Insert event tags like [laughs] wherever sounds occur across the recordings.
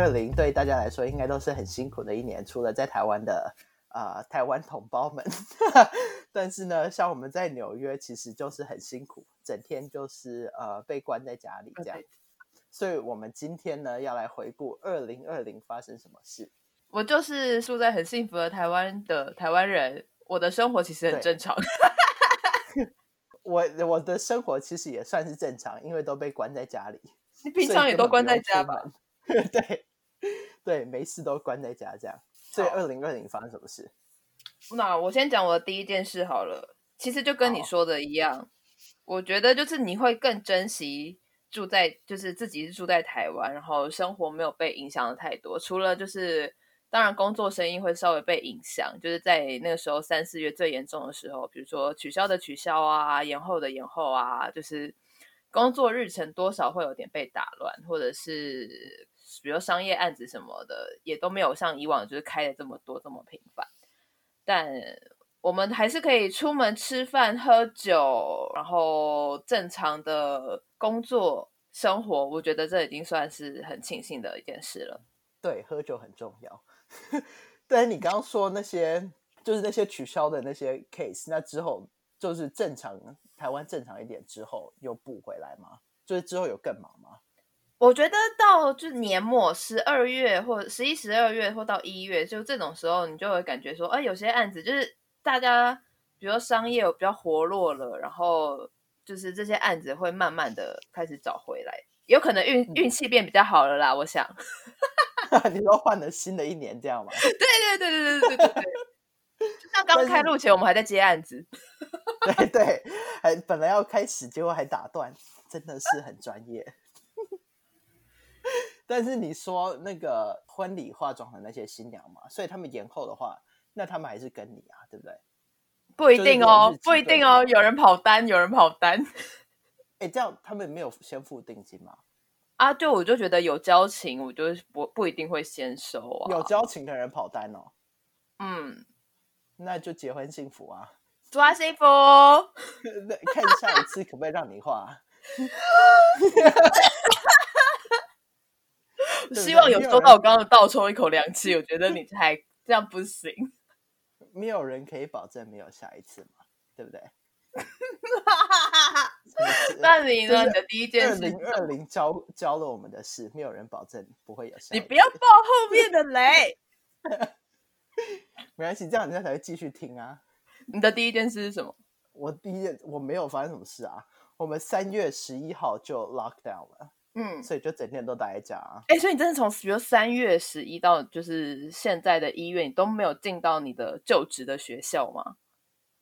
二零对大家来说应该都是很辛苦的一年，除了在台湾的呃台湾同胞们，[laughs] 但是呢，像我们在纽约其实就是很辛苦，整天就是呃被关在家里这样。所以我们今天呢要来回顾二零二零发生什么事。我就是住在很幸福的台湾的台湾人，我的生活其实很正常。[laughs] 我我的生活其实也算是正常，因为都被关在家里。你平常也都关在家吧？[laughs] 对 [laughs] 对，没事都关在家这样。所以二零二零发生什么事？那我先讲我的第一件事好了。其实就跟你说的一样，我觉得就是你会更珍惜住在，就是自己是住在台湾，然后生活没有被影响的太多。除了就是当然工作生意会稍微被影响，就是在那个时候三四月最严重的时候，比如说取消的取消啊，延后的延后啊，就是工作日程多少会有点被打乱，或者是。比如商业案子什么的，也都没有像以往就是开的这么多这么频繁，但我们还是可以出门吃饭喝酒，然后正常的工作生活。我觉得这已经算是很庆幸的一件事了。对，喝酒很重要。[laughs] 但是你刚刚说那些，就是那些取消的那些 case，那之后就是正常台湾正常一点之后又补回来吗？就是之后有更忙吗？我觉得到就是年末十二月或十一、十二月或到一月，就这种时候，你就会感觉说，哎，有些案子就是大家，比如说商业比较活络了，然后就是这些案子会慢慢的开始找回来，有可能运运气变比较好了啦。我想，[laughs] 你说换了新的一年这样吗？[laughs] 对对对对对对对对，就像刚开录前我们还在接案子，[laughs] 对对，还本来要开始，结果还打断，真的是很专业。但是你说那个婚礼化妆的那些新娘嘛，所以他们延后的话，那他们还是跟你啊，对不对？不一定哦，不一定哦，有人跑单，有人跑单。[laughs] 哎，这样他们没有先付定金吗？啊，对，我就觉得有交情，我就不不一定会先收啊。有交情的人跑单哦。嗯，[laughs] 那就结婚幸福啊！祝他幸福。[laughs] 看下一次可不可以让你画。希望有收到我刚刚倒抽一口凉气，我觉得你才这样不行。[laughs] 没有人可以保证没有下一次嘛，对不对？[laughs] 那你呢？你的第一件事，二零二零教教了我们的事，没有人保证不会有下。你不要爆后面的雷。[laughs] 没关系，这样人家才会继续听啊。你的第一件事是什么？我第一件我没有发生什么事啊。我们三月十一号就 lock down 了。嗯，所以就整天都待在家。哎，所以你真的从比如三月十一到就是现在的一月，你都没有进到你的就职的学校吗？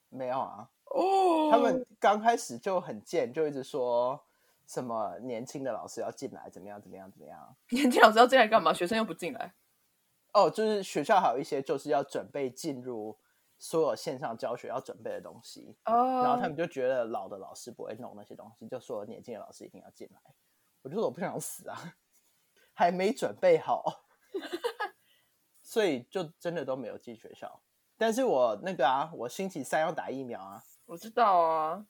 没有啊。哦，他们刚开始就很贱，就一直说什么年轻的老师要进来，怎么样怎么样怎么样？[laughs] 年轻老师要进来干嘛？学生又不进来。哦，就是学校还有一些就是要准备进入所有线上教学要准备的东西。哦。然后他们就觉得老的老师不会弄那些东西，就说年轻的老师一定要进来。我就说我不想死啊，[laughs] 还没准备好，[laughs] 所以就真的都没有进学校。但是我那个啊，我星期三要打疫苗啊。我知道啊，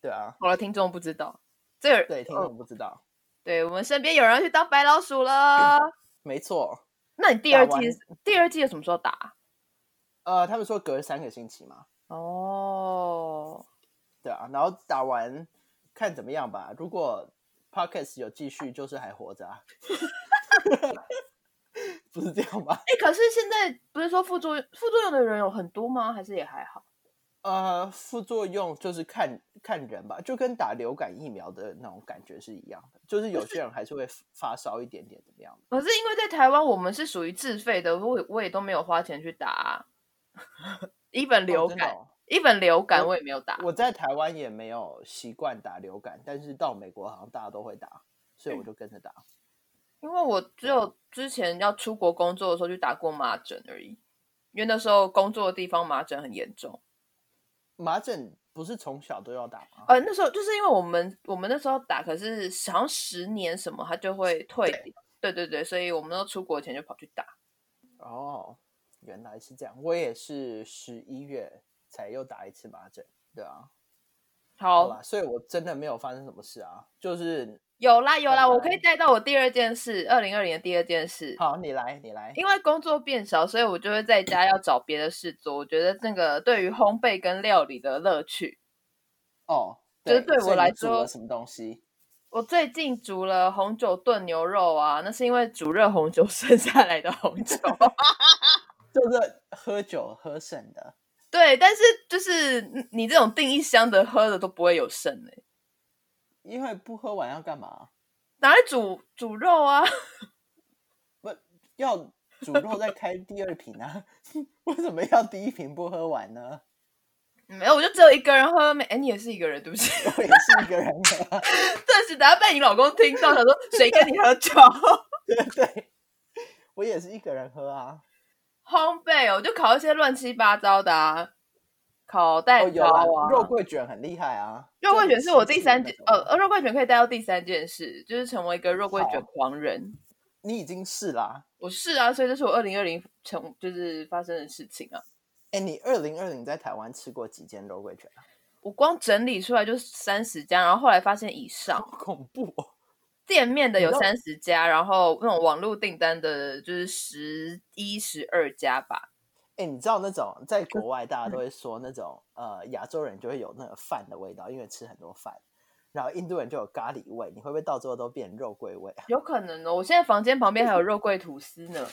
对啊。好了，听众不知道，这对听众不知道。对我们身边有人要去当白老鼠了。没错。那你第二季第二季什么时候打？呃，他们说隔三个星期嘛。哦。对啊，然后打完看怎么样吧。如果 Podcast 有继续，就是还活着啊，[laughs] 不是这样吧？哎，可是现在不是说副作用副作用的人有很多吗？还是也还好？呃，副作用就是看看人吧，就跟打流感疫苗的那种感觉是一样的，就是有些人还是会发烧一点点，怎么样？可是因为在台湾，我们是属于自费的，我我也都没有花钱去打 [laughs] 一本流感。一本流感我也没有打，我在台湾也没有习惯打流感，但是到美国好像大家都会打，所以我就跟着打。因为我只有之前要出国工作的时候去打过麻疹而已，因为那时候工作的地方麻疹很严重。麻疹不是从小都要打吗？呃，那时候就是因为我们我们那时候打，可是好像十年什么它就会退。对对对，所以我们都出国前就跑去打。哦，原来是这样，我也是十一月。才又打一次麻疹，对啊，好吧，所以我真的没有发生什么事啊，就是有啦有啦，我可以带到我第二件事，二零二零的第二件事。好，你来你来。因为工作变少，所以我就会在家要找别的事做。我觉得那个对于烘焙跟料理的乐趣，哦，就是对我来说，什么东西？[laughs] 我最近煮了红酒炖牛肉啊，那是因为煮热红酒 [laughs] 剩下来的红酒，[laughs] 就是喝酒喝剩的。对，但是就是你这种订一箱的喝的都不会有剩哎。因为不喝完要干嘛？拿来煮煮肉啊！[laughs] 不要煮肉再开第二瓶啊？[laughs] 为什么要第一瓶不喝完呢？没有，我就只有一个人喝。没，哎，你也是一个人，对不起，我也是一个人喝。[laughs] 顿时，等下被你老公听到，他说：“谁跟你喝酒？”对对，我也是一个人喝啊。烘焙，我就烤一些乱七八糟的啊。烤蛋糕啊，肉桂卷很厉害啊！肉桂卷是我第三件，呃，肉桂卷可以带到第三件事，就是成为一个肉桂卷狂人。你已经是啦，我是啊，所以这是我二零二零成就是发生的事情啊。哎，你二零二零在台湾吃过几间肉桂卷啊？我光整理出来就三十家，然后后来发现以上，恐怖哦！店面的有三十家，然后那种网络订单的就是十一、十二家吧。哎，你知道那种在国外大家都会说那种呃亚洲人就会有那个饭的味道，因为吃很多饭，然后印度人就有咖喱味，你会不会到最后都变肉桂味啊？[laughs] 有可能哦，我现在房间旁边还有肉桂吐司呢，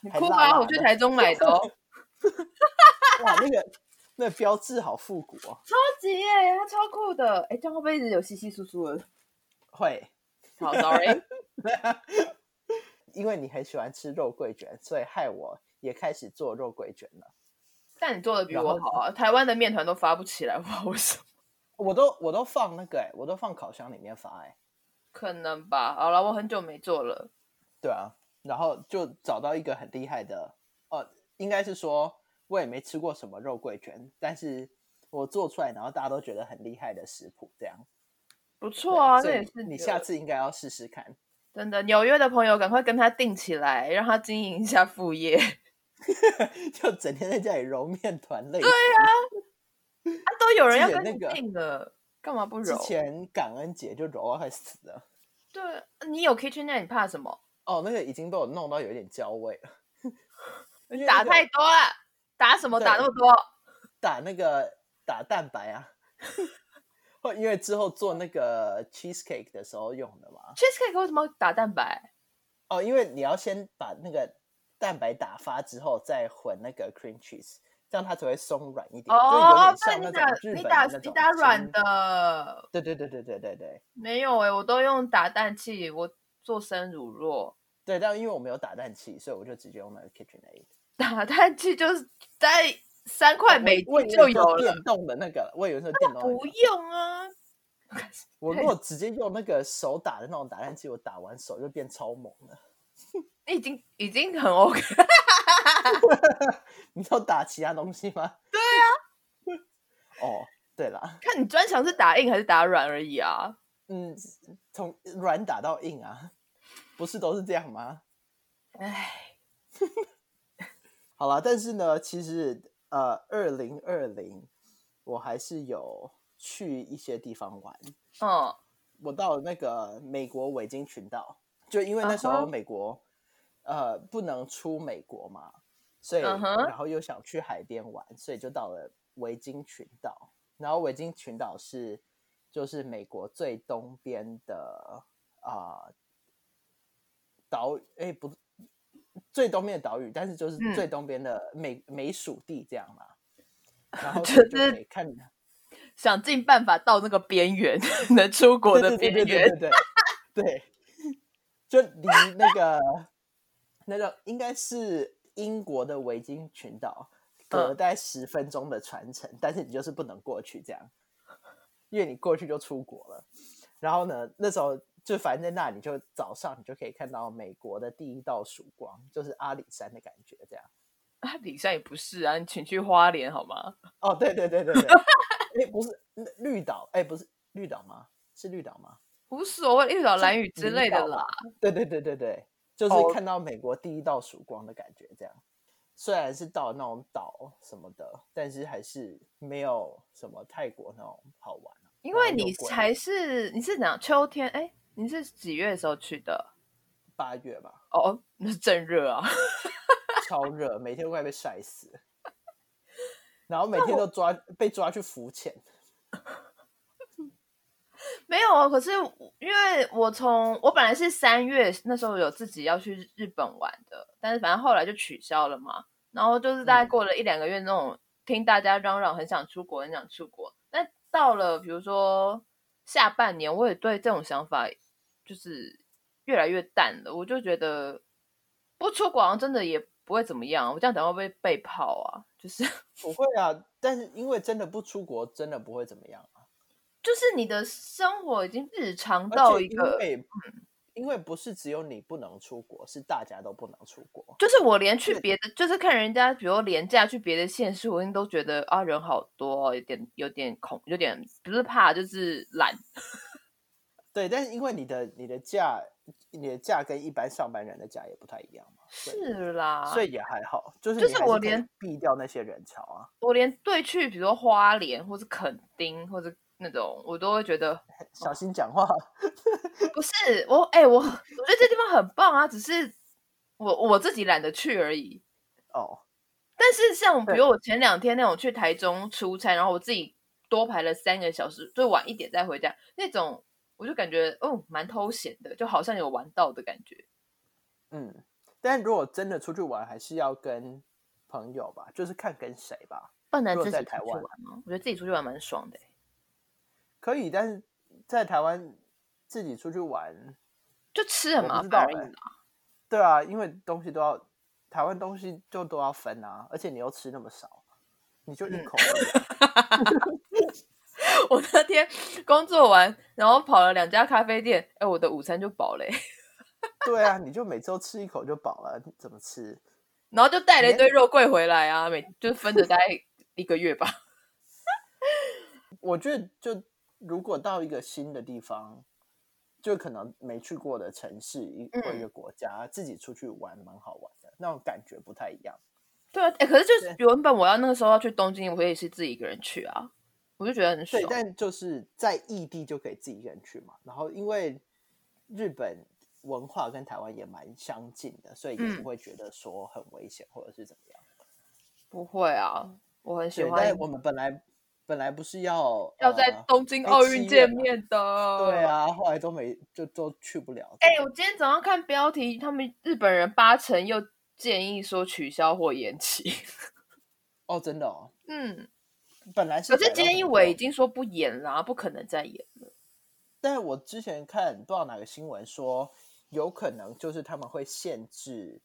你哭吧，我去台中买的。[laughs] 哇，那个那个标志好复古哦，超级耶，它超酷的。哎，这样会不会一直有稀稀疏疏的？会，好，sorry，[laughs] 因为你很喜欢吃肉桂卷，所以害我。也开始做肉桂卷了，但你做的比我好啊！台湾的面团都发不起来，不知道为什么。[laughs] 我都我都放那个哎，我都放烤箱里面发哎，可能吧。好了，我很久没做了。对啊，然后就找到一个很厉害的，哦，应该是说我也没吃过什么肉桂卷，但是我做出来，然后大家都觉得很厉害的食谱，这样不错啊。这也是你下次应该要试试看。真的，纽约的朋友赶快跟他定起来，让他经营一下副业。[laughs] 就整天在家里揉面团类。对呀，啊，都有人要跟你定了，干嘛不揉？之前感恩节就揉到快死了。对，你有 kitchen 那你怕什么？哦，那个已经被我弄到有点焦味了。[laughs] 打太多了，打什么打那么多？打那个打蛋白啊。[laughs] 因为之后做那个 cheesecake 的时候用的嘛。cheesecake 为什么打蛋白？哦，因为你要先把那个。蛋白打发之后再混那个 cream cheese，这样它才会松软一点。哦，那，你打你打你打软的。对对对对对对对。没有哎，我都用打蛋器，我做生乳酪。对，但因为我没有打蛋器，所以我就直接用那个 kitchen aid。打蛋器就是在三块美金就有了。电动的那个，我以为是电动。不用啊。[laughs] 我如果直接用那个手打的那种打蛋器，我打完手就变超猛了。[laughs] 你已经已经很 OK，[laughs] 你要打其他东西吗？对啊。哦，对了，看你专长是打硬还是打软而已啊。嗯，从软打到硬啊，不是都是这样吗？哎，好了，但是呢，其实呃，二零二零我还是有去一些地方玩。嗯，我到那个美国维京群岛，就因为那时候美国。呃，不能出美国嘛，所以然后又想去海边玩，所以就到了维京群岛。然后维京群岛是就是美国最东边的啊岛，哎，不是最东边的岛屿，但是就是最东边的美美属地这样嘛。然 [laughs] 后就是看想尽办法到那个边缘，[laughs] 能出国的边缘，对对对对，就离那个。那个应该是英国的维京群岛，隔在十分钟的船程，但是你就是不能过去这样，因为你过去就出国了。然后呢，那时候就反正在那里，就早上你就可以看到美国的第一道曙光，就是阿里山的感觉这样。阿里山也不是啊，你请去花莲好吗？哦，对对对对对，[laughs] 哎，不是绿岛，哎，不是绿岛吗？是绿岛吗？无所谓，绿岛、蓝屿之类的啦。对对对对对。就是看到美国第一道曙光的感觉，这样虽然是到那种岛什么的，但是还是没有什么泰国那种好玩因为你才是你是讲秋天，哎，你是几月的时候去的？八月吧。哦，那是正热啊，[laughs] 超热，每天都快被晒死。然后每天都抓被抓去浮潜。[laughs] 没有啊，可是因为我从我本来是三月那时候有自己要去日本玩的，但是反正后来就取消了嘛。然后就是大概过了一两个月，那种听大家嚷嚷很想出国，很想出国。但到了比如说下半年，我也对这种想法就是越来越淡了。我就觉得不出国好像真的也不会怎么样。我这样等会不会被泡啊？就是不会啊，但是因为真的不出国，真的不会怎么样啊。就是你的生活已经日常到一个。因为不是只有你不能出国，是大家都不能出国。就是我连去别的，就是看人家，比如廉价去别的县市，我已经都觉得啊人好多，有点有点恐，有点不是怕，就是懒。对，但是因为你的你的假，你的假跟一般上班人的假也不太一样嘛。是啦，所以也还好，就是就是我连避掉那些人潮啊。我连对去，比如说花莲或是垦丁或者。那种我都会觉得 [laughs] 小心讲话，不是我哎，我我觉得这地方很棒啊，只是我我自己懒得去而已。[laughs] 哦，但是像比如我前两天那种去台中出差，然后我自己多排了三个小时，最晚一点再回家那种，我就感觉哦，蛮偷闲的，就好像有玩到的感觉。嗯，但如果真的出去玩，还是要跟朋友吧，就是看跟谁吧。不能自己出去玩吗？我觉得自己出去玩蛮爽的。可以，但是在台湾自己出去玩就吃很麻烦而已对啊，因为东西都要台湾东西就都要分啊，而且你又吃那么少，你就一口。[laughs] [laughs] 我那天工作完，然后跑了两家咖啡店，哎，我的午餐就饱嘞。[laughs] 对啊，你就每周吃一口就饱了，怎么吃？然后就带了一堆肉桂回来啊，每就分着待一个月吧。[laughs] 我觉得就。如果到一个新的地方，就可能没去过的城市一或一个国家，自己出去玩蛮好玩的，那种感觉不太一样。对啊，哎，可是就是原本我要那个时候要去东京，我也是自己一个人去啊，我就觉得很爽。对，但就是在异地就可以自己一个人去嘛。然后因为日本文化跟台湾也蛮相近的，所以也不会觉得说很危险或者是怎么样。不会啊，我很喜欢。我们本来。本来不是要要在东京奥运见面的，对啊，后来都没就都去不了。哎，我今天早上看标题，他们日本人八成又建议说取消或延期。[laughs] 哦，真的哦。嗯，本来是，可是菅义伟已经说不演了，不可能再演了。但是我之前看不知道哪个新闻说，有可能就是他们会限制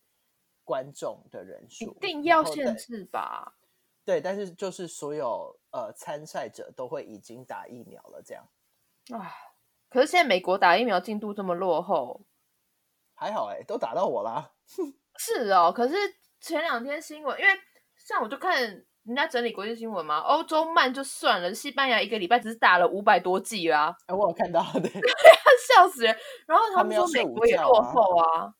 观众的人数，一定要限制吧。对，但是就是所有呃参赛者都会已经打疫苗了，这样。啊，可是现在美国打疫苗进度这么落后，还好哎，都打到我啦。[laughs] 是哦，可是前两天新闻，因为像我就看人家整理国际新闻嘛，欧洲慢就算了，西班牙一个礼拜只是打了五百多剂啊。哎，我有看到的，[laughs] 笑死人。然后他们说美国也落后啊。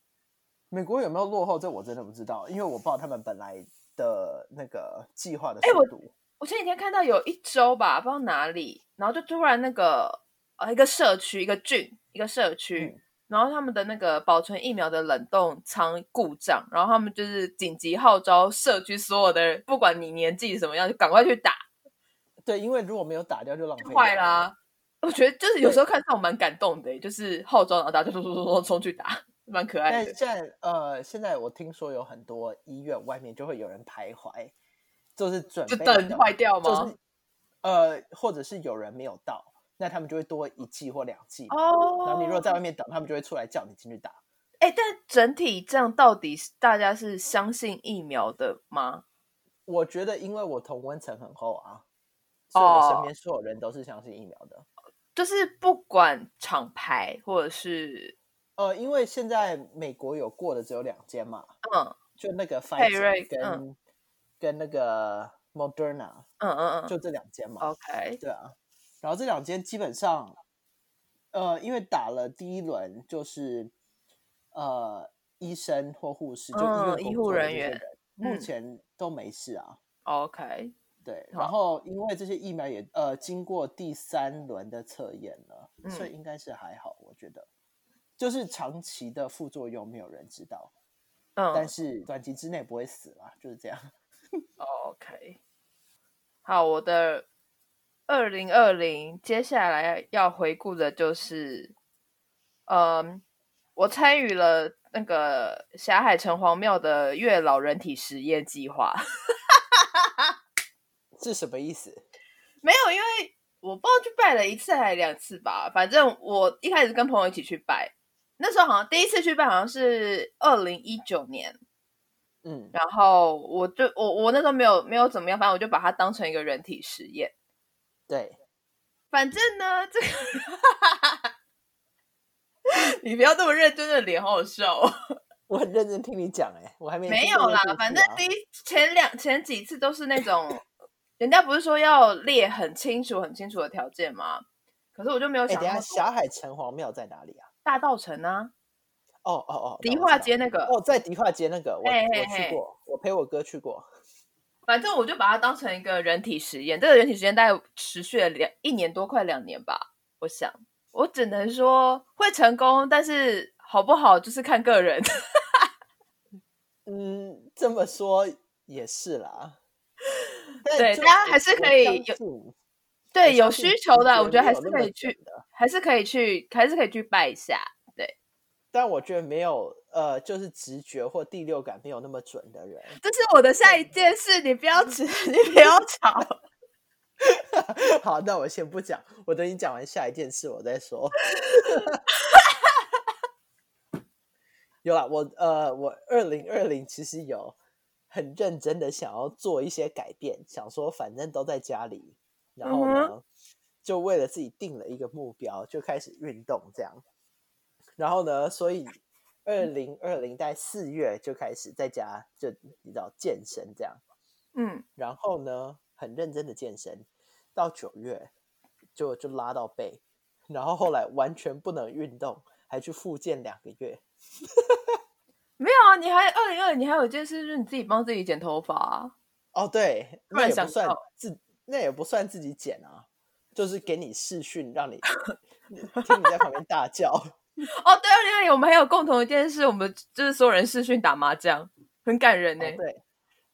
美国有没有落后？这我真的不知道，因为我不知道他们本来。的那个计划的速度，我前几天看到有一周吧，不知道哪里，然后就突然那个呃一个社区一个郡一个社区，然后他们的那个保存疫苗的冷冻仓故障，然后他们就是紧急号召社区所有的人，不管你年纪什么样，就赶快去打。对，因为如果没有打掉就浪费坏啦。我觉得就是有时候看到蛮感动的，就是号召然后大家就冲冲冲冲去打。蛮可爱的。但现在呃，现在我听说有很多医院外面就会有人徘徊，就是准备等坏掉吗？就是呃，或者是有人没有到，那他们就会多一剂或两剂。哦。然后你如果在外面等，他们就会出来叫你进去打。哎，但整体这样到底是大家是相信疫苗的吗？我觉得，因为我同温层很厚啊，所以我身边所有人都是相信疫苗的。就是不管厂牌或者是。呃，因为现在美国有过的只有两间嘛，嗯，就那个 Pfizer 跟跟那个 Moderna，嗯嗯嗯，就这两间嘛，OK，对啊，然后这两间基本上，呃，因为打了第一轮，就是呃，医生或护士，就医院医护人员，目前都没事啊，OK，对，然后因为这些疫苗也呃经过第三轮的测验了，所以应该是还好，我觉得。就是长期的副作用没有人知道，嗯，但是短期之内不会死啦，就是这样。[laughs] OK，好，我的二零二零接下来要回顾的就是，嗯，我参与了那个霞海城隍庙的月老人体实验计划，[laughs] 是什么意思？没有，因为我不知道去拜了一次还是两次吧，反正我一开始跟朋友一起去拜。那时候好像第一次去拜好像是二零一九年，嗯，然后我就我我那时候没有没有怎么样，反正我就把它当成一个人体实验。对，反正呢，这个 [laughs] 你不要那么认真的脸，好好笑。我很认真听你讲，哎，我还没没有啦。反正第一前两前几次都是那种，人家不是说要列很清楚很清楚的条件吗？可是我就没有想。等下，霞海城隍庙在哪里啊？大道城啊，哦哦哦，迪化街那个哦，在迪化街那个，我我去过，我陪我哥去过。反正我就把它当成一个人体实验，这个人体实验大概持续了两一年多，快两年吧。我想，我只能说会成功，但是好不好就是看个人。[laughs] 嗯，这么说也是啦。对，大家还是可以有。对，有需求的，我觉得还是可以去，还是可以去，还是可以去拜一下。对，但我觉得没有，呃，就是直觉或第六感没有那么准的人。这是我的下一件事，你不要吃，你不要吵。[laughs] 好，那我先不讲，我等你讲完下一件事，我再说。[laughs] 有啊，我呃，我二零二零其实有很认真的想要做一些改变，想说反正都在家里。然后呢，就为了自己定了一个目标，就开始运动这样。然后呢，所以二零二零在四月就开始在家就你知道健身这样。嗯，然后呢，很认真的健身，到九月就就拉到背，然后后来完全不能运动，还去复健两个月。[laughs] 没有啊，你还二零二，你还有一件事，就是你自己帮自己剪头发。哦，对，那也不算自。那也不算自己剪啊，就是给你视讯，让你 [laughs] 听你在旁边大叫。[laughs] 哦，对，二零二零我们还有共同一件事，我们就是所有人视讯打麻将，很感人呢。对，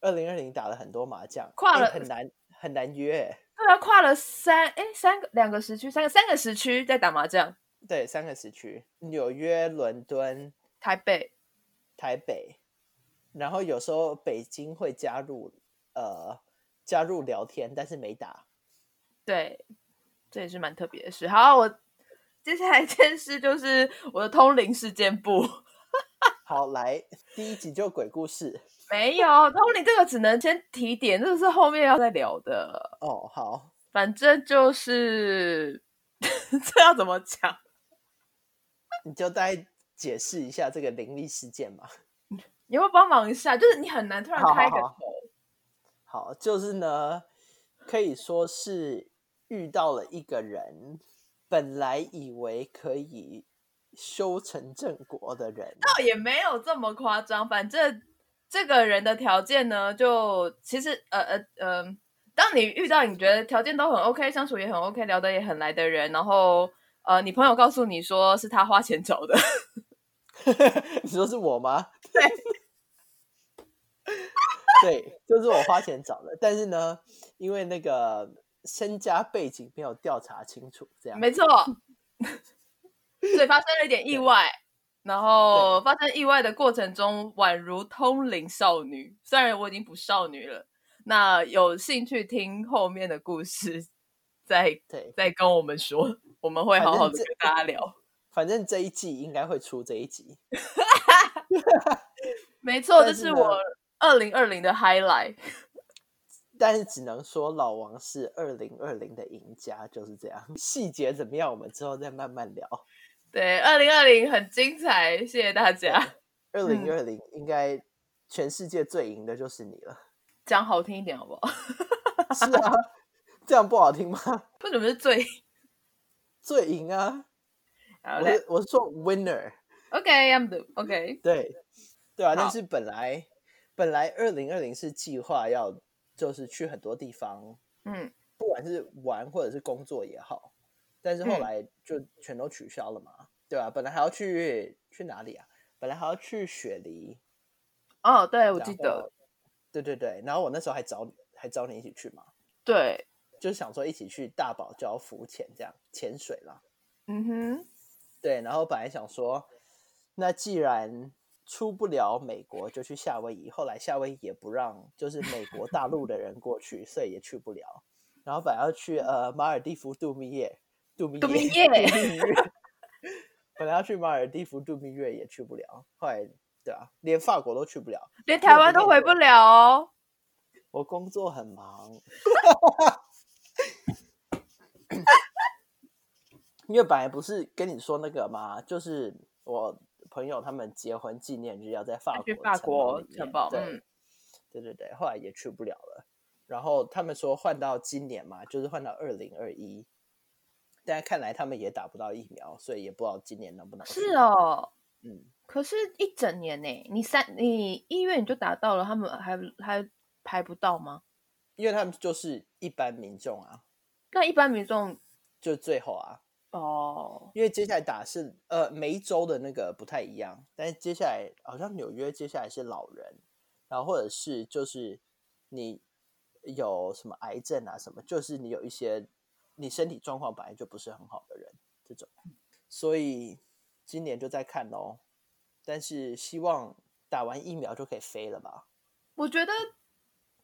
二零二零打了很多麻将，跨了很难很难约。对啊，跨了三哎三个两个时区，三个三个时区在打麻将。对，三个时区，纽约、伦敦、台北、台北，然后有时候北京会加入呃。加入聊天，但是没打。对，这也是蛮特别的事。好，我接下来一件事就是我的通灵事件簿。[laughs] 好，来第一集就鬼故事。没有通灵这个只能先提点，这个是后面要再聊的。哦，好，反正就是 [laughs] 这要怎么讲？[laughs] 你就大概解释一下这个灵异事件嘛。你会帮忙一下？就是你很难突然开个头。好，就是呢，可以说是遇到了一个人，本来以为可以修成正果的人，倒也没有这么夸张。反正这个人的条件呢，就其实呃呃呃，当你遇到你觉得条件都很 OK，相处也很 OK，聊得也很来的人，然后呃，你朋友告诉你说是他花钱找的，[laughs] 你说是我吗？[laughs] 对。对，就是我花钱找的，但是呢，因为那个身家背景没有调查清楚，这样没错，[laughs] 所以发生了一点意外，然后发生意外的过程中，宛如通灵少女，虽然我已经不少女了，那有兴趣听后面的故事，再再跟我们说，我们会好好的跟大家聊。[laughs] 反正这一季应该会出这一集，[laughs] 没错，这是我。二零二零的 highlight，但是只能说老王是二零二零的赢家，就是这样。细节怎么样，我们之后再慢慢聊。对，二零二零很精彩，谢谢大家。二零二零应该全世界最赢的就是你了。讲好听一点好不好？[laughs] 是啊，这样不好听吗？[laughs] 为什么是最最赢啊？[laughs] 我是我是说 winner。OK，I'm the OK。对对啊，但是本来。本来二零二零是计划要就是去很多地方，嗯，不管是玩或者是工作也好，但是后来就全都取消了嘛。对啊，本来还要去去哪里啊？本来还要去雪梨。哦，对，我记得。对对对，然后我那时候还找还找你一起去嘛。对，就是想说一起去大堡礁浮潜，这样潜水啦。嗯哼。对，然后本来想说，那既然出不了美国，就去夏威夷。后来夏威夷也不让，就是美国大陆的人过去，所以也去不了。然后本来要去呃马尔蒂夫度蜜月，度蜜月，[laughs] 本来要去马尔蒂夫度蜜月也去不了。后来对啊，连法国都去不了，连台湾都回不了哦。我工作很忙，[laughs] 因为本来不是跟你说那个吗？就是我朋友他们结婚纪念日要在法国法国城堡，对对对对，后来也去不了了。然后他们说换到今年嘛，就是换到二零二一，但看来他们也打不到疫苗，所以也不知道今年能不能。是哦，嗯，可是一整年呢，你三你一月你就打到了，他们还还排不到吗？因为他们就是一般民众啊，那一般民众就最后啊，哦，因为接下来打是呃每一周的那个不太一样，但是接下来好像纽约接下来是老人，然后或者是就是你。有什么癌症啊？什么就是你有一些你身体状况本来就不是很好的人，这种，所以今年就在看哦。但是希望打完疫苗就可以飞了吧？我觉得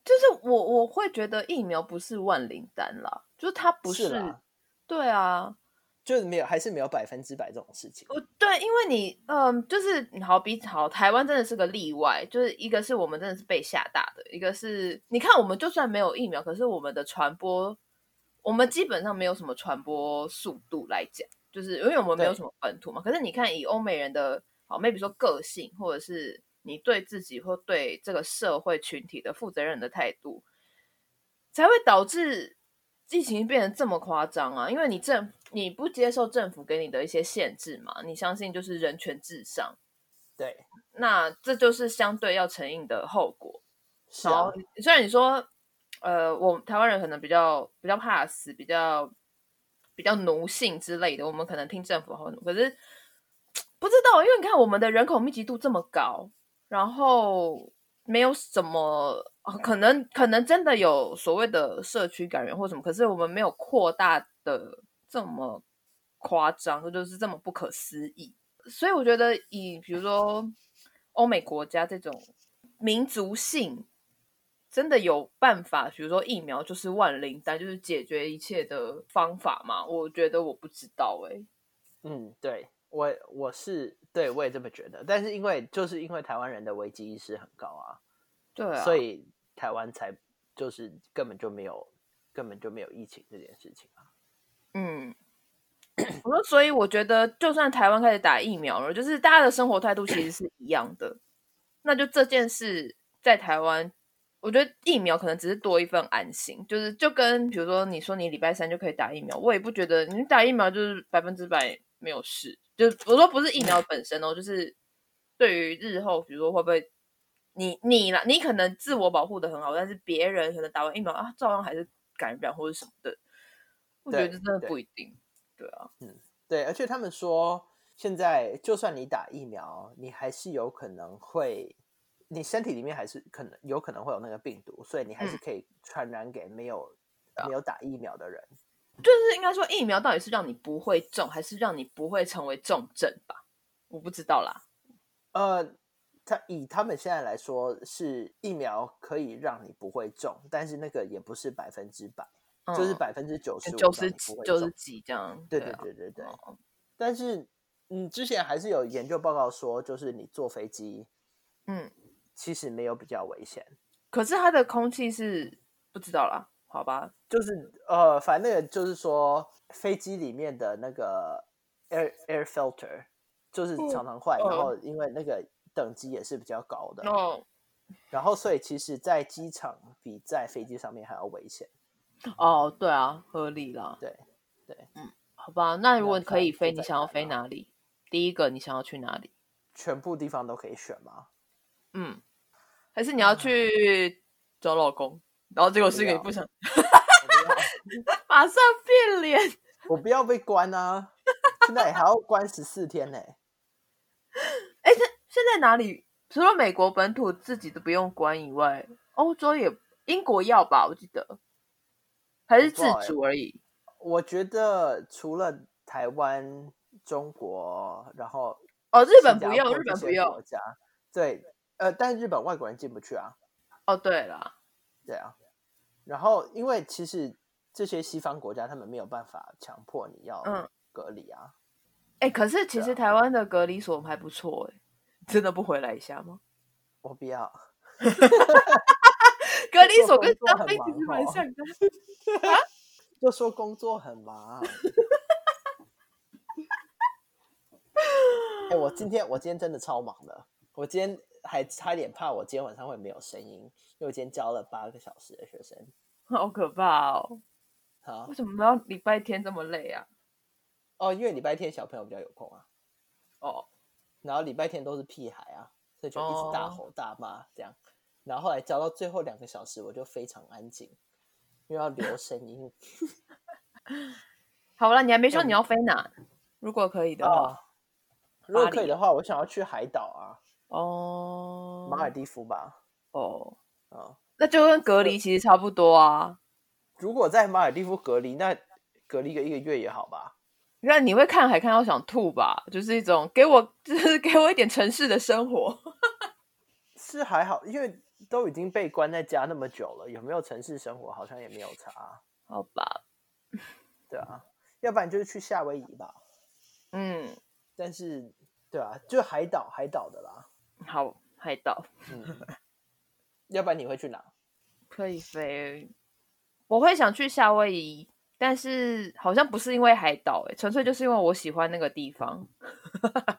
就是我我会觉得疫苗不是万灵丹啦，就是它不是，对啊。就是没有，还是没有百分之百这种事情。哦对，因为你，嗯，就是好比好，台湾真的是个例外。就是一个是我们真的是被吓大的，一个是你看，我们就算没有疫苗，可是我们的传播，我们基本上没有什么传播速度来讲，就是因为我们没有什么本土嘛。可是你看，以欧美人的好，maybe 说个性，或者是你对自己或对这个社会群体的负责任的态度，才会导致。疫情变得这么夸张啊！因为你政你不接受政府给你的一些限制嘛，你相信就是人权至上，对，那这就是相对要承应的后果。好，虽然你说，呃，我台湾人可能比较比较怕死，比较比较奴性之类的，我们可能听政府后，可是不知道，因为你看我们的人口密集度这么高，然后。没有什么，可能可能真的有所谓的社区感染或什么，可是我们没有扩大的这么夸张，这就是这么不可思议。所以我觉得，以比如说欧美国家这种民族性，真的有办法，比如说疫苗就是万灵丹，就是解决一切的方法吗？我觉得我不知道哎。嗯，对。我我是对我也这么觉得，但是因为就是因为台湾人的危机意识很高啊，对，所以台湾才就是根本就没有根本就没有疫情这件事情啊。嗯，我说，所以我觉得，就算台湾开始打疫苗了，就是大家的生活态度其实是一样的，那就这件事在台湾，我觉得疫苗可能只是多一份安心，就是就跟比如说你说你礼拜三就可以打疫苗，我也不觉得你打疫苗就是百分之百没有事。就我说不是疫苗本身哦，就是对于日后，比如说会不会你你啦，你可能自我保护的很好，但是别人可能打完疫苗啊，照样还是感染或者什么的。我觉得真的不一定，对啊，嗯，对，而且他们说现在就算你打疫苗，你还是有可能会，你身体里面还是可能有可能会有那个病毒，所以你还是可以传染给没有没有打疫苗的人。就是应该说，疫苗到底是让你不会中，还是让你不会成为重症吧？我不知道啦。呃，他以他们现在来说，是疫苗可以让你不会中，但是那个也不是百分之百，就是百分之九十九十九十几这样。对对对对对。但是，嗯，之前还是有研究报告说，就是你坐飞机，嗯，其实没有比较危险。可是它的空气是不知道啦。好吧，就是呃，反正那个就是说，飞机里面的那个 air air filter 就是常常坏，然后因为那个等级也是比较高的，哦，然后所以其实，在机场比在飞机上面还要危险。[laughs] 哦，对啊，合理啦。对对，嗯，好吧，那如果可以飞，你想要飞哪里？第一个，你想要去哪里？全部地方都可以选吗？嗯，还是你要去找老公？然后结果是你不想，[laughs] 马上变脸。我不要被关啊！现在还要关十四天呢。[laughs] 哎，现现在哪里除了美国本土自己都不用关以外，欧洲也英国要吧？我记得还是自主而已。我觉得除了台湾、中国，然后哦，日本不用，日本不用国家。对，呃，但日本外国人进不去啊。哦，对了，对啊。然后，因为其实这些西方国家他们没有办法强迫你要隔离啊。哎，可是其实台湾的隔离所还不错哎，真的不回来一下吗？我不要。[laughs] 隔离所跟当兵其实蛮像的。[laughs] 就说工作很忙。哎，我今天我今天真的超忙的，我今天还差点怕我今天晚上会没有声音，因为我今天教了八个小时的学生，好可怕哦！好，为什么要礼拜天这么累啊？哦，因为礼拜天小朋友比较有空啊。哦，然后礼拜天都是屁孩啊，所以就一直大吼大骂这样。然后后来教到最后两个小时，我就非常安静。又要留 [laughs] 声音，好了，你还没说你要飞哪？如果可以的话，如果可以的话，我想要去海岛啊。哦，马尔蒂夫吧。哦，啊，那就跟隔离其实差不多啊。如果在马尔蒂夫隔离，那隔离个一个月也好吧。那你会看海看到想吐吧？就是一种给我，就是给我一点城市的生活。[laughs] 是还好，因为。都已经被关在家那么久了，有没有城市生活好像也没有差，好吧？[laughs] 对啊，要不然就是去夏威夷吧。嗯，但是对啊，就海岛海岛的啦。好，海岛。嗯，要不然你会去哪？[laughs] 可以飞，我会想去夏威夷，但是好像不是因为海岛，哎，纯粹就是因为我喜欢那个地方。[laughs]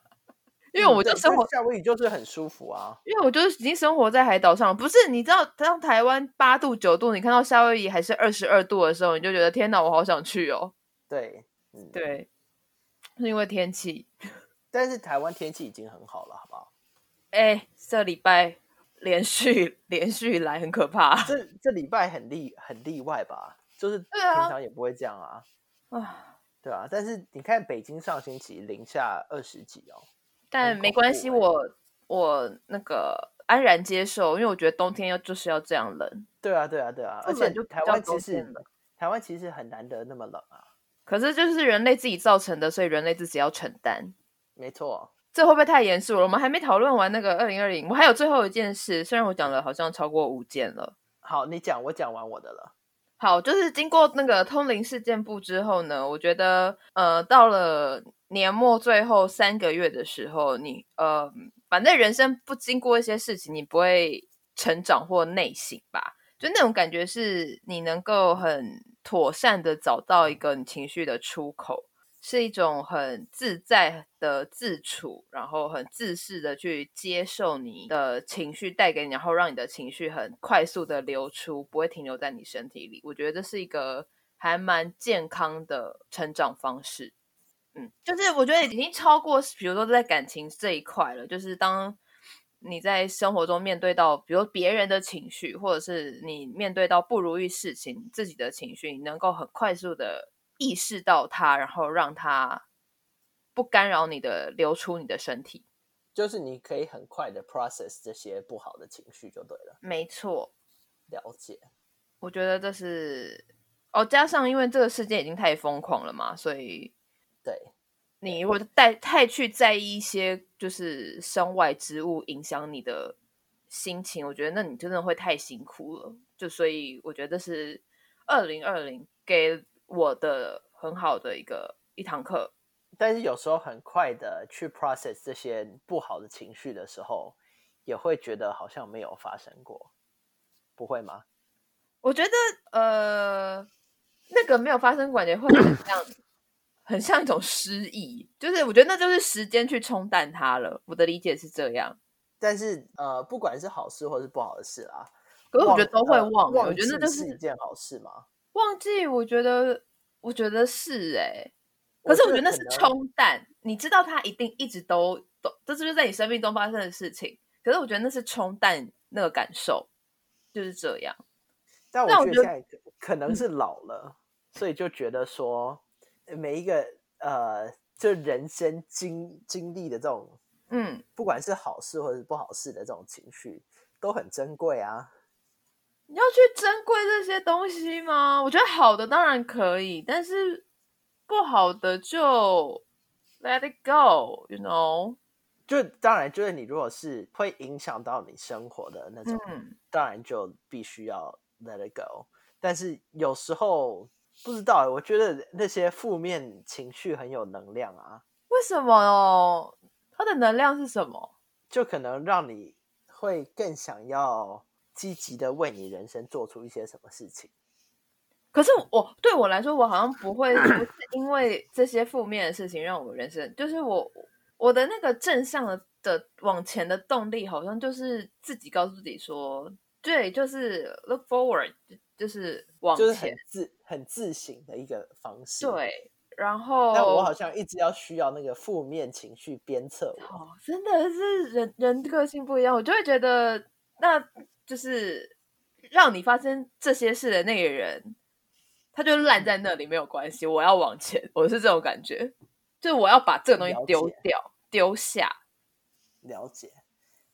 我就生活夏威夷就是很舒服啊，因为我就已经生活在海岛上，不是？你知道，当台湾八度九度，你看到夏威夷还是二十二度的时候，你就觉得天哪，我好想去哦。对，对，是因为天气。[laughs] 但是台湾天气已经很好了，好不好？哎，这礼拜连续连续来很可怕。这 [laughs] 这礼拜很例很例外吧？就是平常也不会这样啊。啊，对啊。但是你看，北京上星期零下二十几哦。但没关系，我我那个安然接受，因为我觉得冬天要就是要这样冷。对啊，对啊，对啊，而且就台湾其实台湾其实很难得那么冷啊。可是就是人类自己造成的，所以人类自己要承担。没错，这会不会太严肃了？我们还没讨论完那个二零二零，我还有最后一件事，虽然我讲了好像超过五件了。好，你讲，我讲完我的了。好，就是经过那个通灵事件部之后呢，我觉得呃，到了年末最后三个月的时候，你呃，反正人生不经过一些事情，你不会成长或内省吧？就那种感觉，是你能够很妥善的找到一个你情绪的出口。是一种很自在的自处，然后很自适的去接受你的情绪带给你，然后让你的情绪很快速的流出，不会停留在你身体里。我觉得这是一个还蛮健康的成长方式。嗯，就是我觉得已经超过，比如说在感情这一块了。就是当你在生活中面对到，比如别人的情绪，或者是你面对到不如意事情，自己的情绪，你能够很快速的。意识到它，然后让它不干扰你的流出你的身体，就是你可以很快的 process 这些不好的情绪就对了。没错，了解。我觉得这是哦，加上因为这个世界已经太疯狂了嘛，所以对你如果带太去在意一些就是身外之物影响你的心情，我觉得那你真的会太辛苦了。就所以我觉得是二零二零给。我的很好的一个一堂课，但是有时候很快的去 process 这些不好的情绪的时候，也会觉得好像没有发生过，不会吗？我觉得呃，那个没有发生过，感觉会很像，很像一种失忆，就是我觉得那就是时间去冲淡它了。我的理解是这样，但是呃，不管是好事或是不好的事啊，可是我觉得都会忘，我觉得那就是一件好事吗。忘记，我觉得，我觉得是哎，可是我觉得那是冲淡。你知道，它一定一直都都，这就是在你生命中发生的事情。可是我觉得那是冲淡那个感受，就是这样。但我觉得可能是老了，所以就觉得说每一个呃就人生经经历的这种，嗯，不管是好事或者是不好事的这种情绪，都很珍贵啊。你要去珍贵这些东西吗？我觉得好的当然可以，但是不好的就 let it go，you know。就当然，就是你如果是会影响到你生活的那种，当然就必须要 let it go。但是有时候不知道，我觉得那些负面情绪很有能量啊。为什么哦？它的能量是什么？就可能让你会更想要积极的为你人生做出一些什么事情。可是我对我来说，我好像不会不是因为这些负面的事情让我人生，就是我。我的那个正向的的往前的动力，好像就是自己告诉自己说，对，就是 look forward，就是往前，很自很自省的一个方式。对，然后，但我好像一直要需要那个负面情绪鞭策我，真的是人人个性不一样，我就会觉得，那就是让你发生这些事的那个人，他就烂在那里没有关系，我要往前，我是这种感觉，就我要把这个东西丢掉。丢下，了解，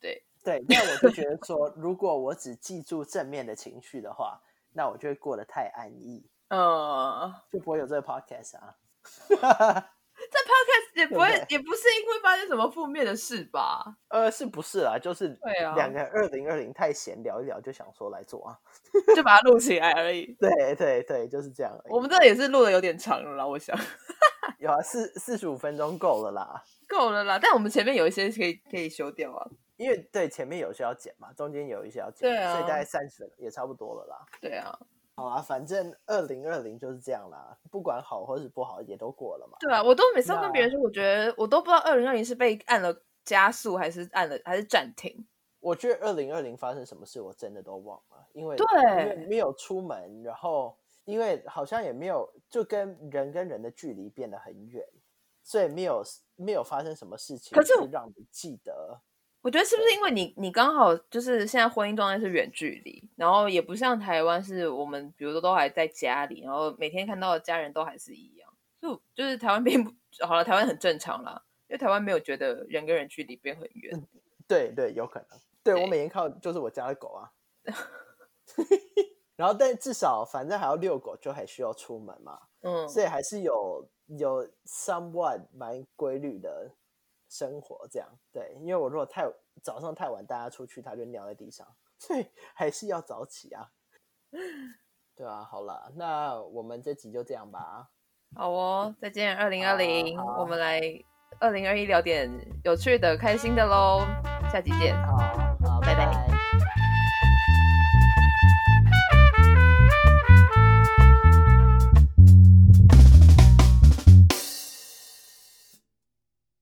对对，[laughs] 那我就觉得说，如果我只记住正面的情绪的话，那我就会过得太安逸，嗯，就不会有这个 podcast 啊。[laughs] 这 podcast 也不会，也不是因为发生什么负面的事吧？呃，是不是啊？就是对啊，两个二零二零太闲聊一聊，就想说来做啊，就把它录起来而已。[laughs] 对对对，就是这样。我们这也是录的有点长了啦，我想。有啊，四四十五分钟够了啦。够了啦，但我们前面有一些可以可以修掉啊，因为对前面有些要剪嘛，中间有一些要剪，对啊，所以大概三十也差不多了啦。对啊，好啊，反正二零二零就是这样啦，不管好或是不好，也都过了嘛。对啊，我都每次都跟别人说，我觉得我都不知道二零二零是被按了加速，还是按了还是暂停。我觉得二零二零发生什么事，我真的都忘了，因为对，因为没有出门，然后因为好像也没有，就跟人跟人的距离变得很远。所以没有没有发生什么事情，可是让你记得。我觉得是不是因为你你刚好就是现在婚姻状态是远距离，然后也不像台湾是我们比如说都还在家里，然后每天看到的家人都还是一样。就就是台湾并不好了，台湾很正常啦，因为台湾没有觉得人跟人距离变很远。对对，有可能。对我每天靠就是我家的狗啊，[laughs] 然后但至少反正还要遛狗，就还需要出门嘛。嗯，所以还是有。有 somewhat 蛮规律的生活，这样对，因为我如果太早上太晚带他出去，他就尿在地上，[laughs] 所以还是要早起啊。[laughs] 对啊，好了，那我们这集就这样吧。好哦，再见，二零二零，我们来二零二一聊点有趣的、开心的喽，下集见。好。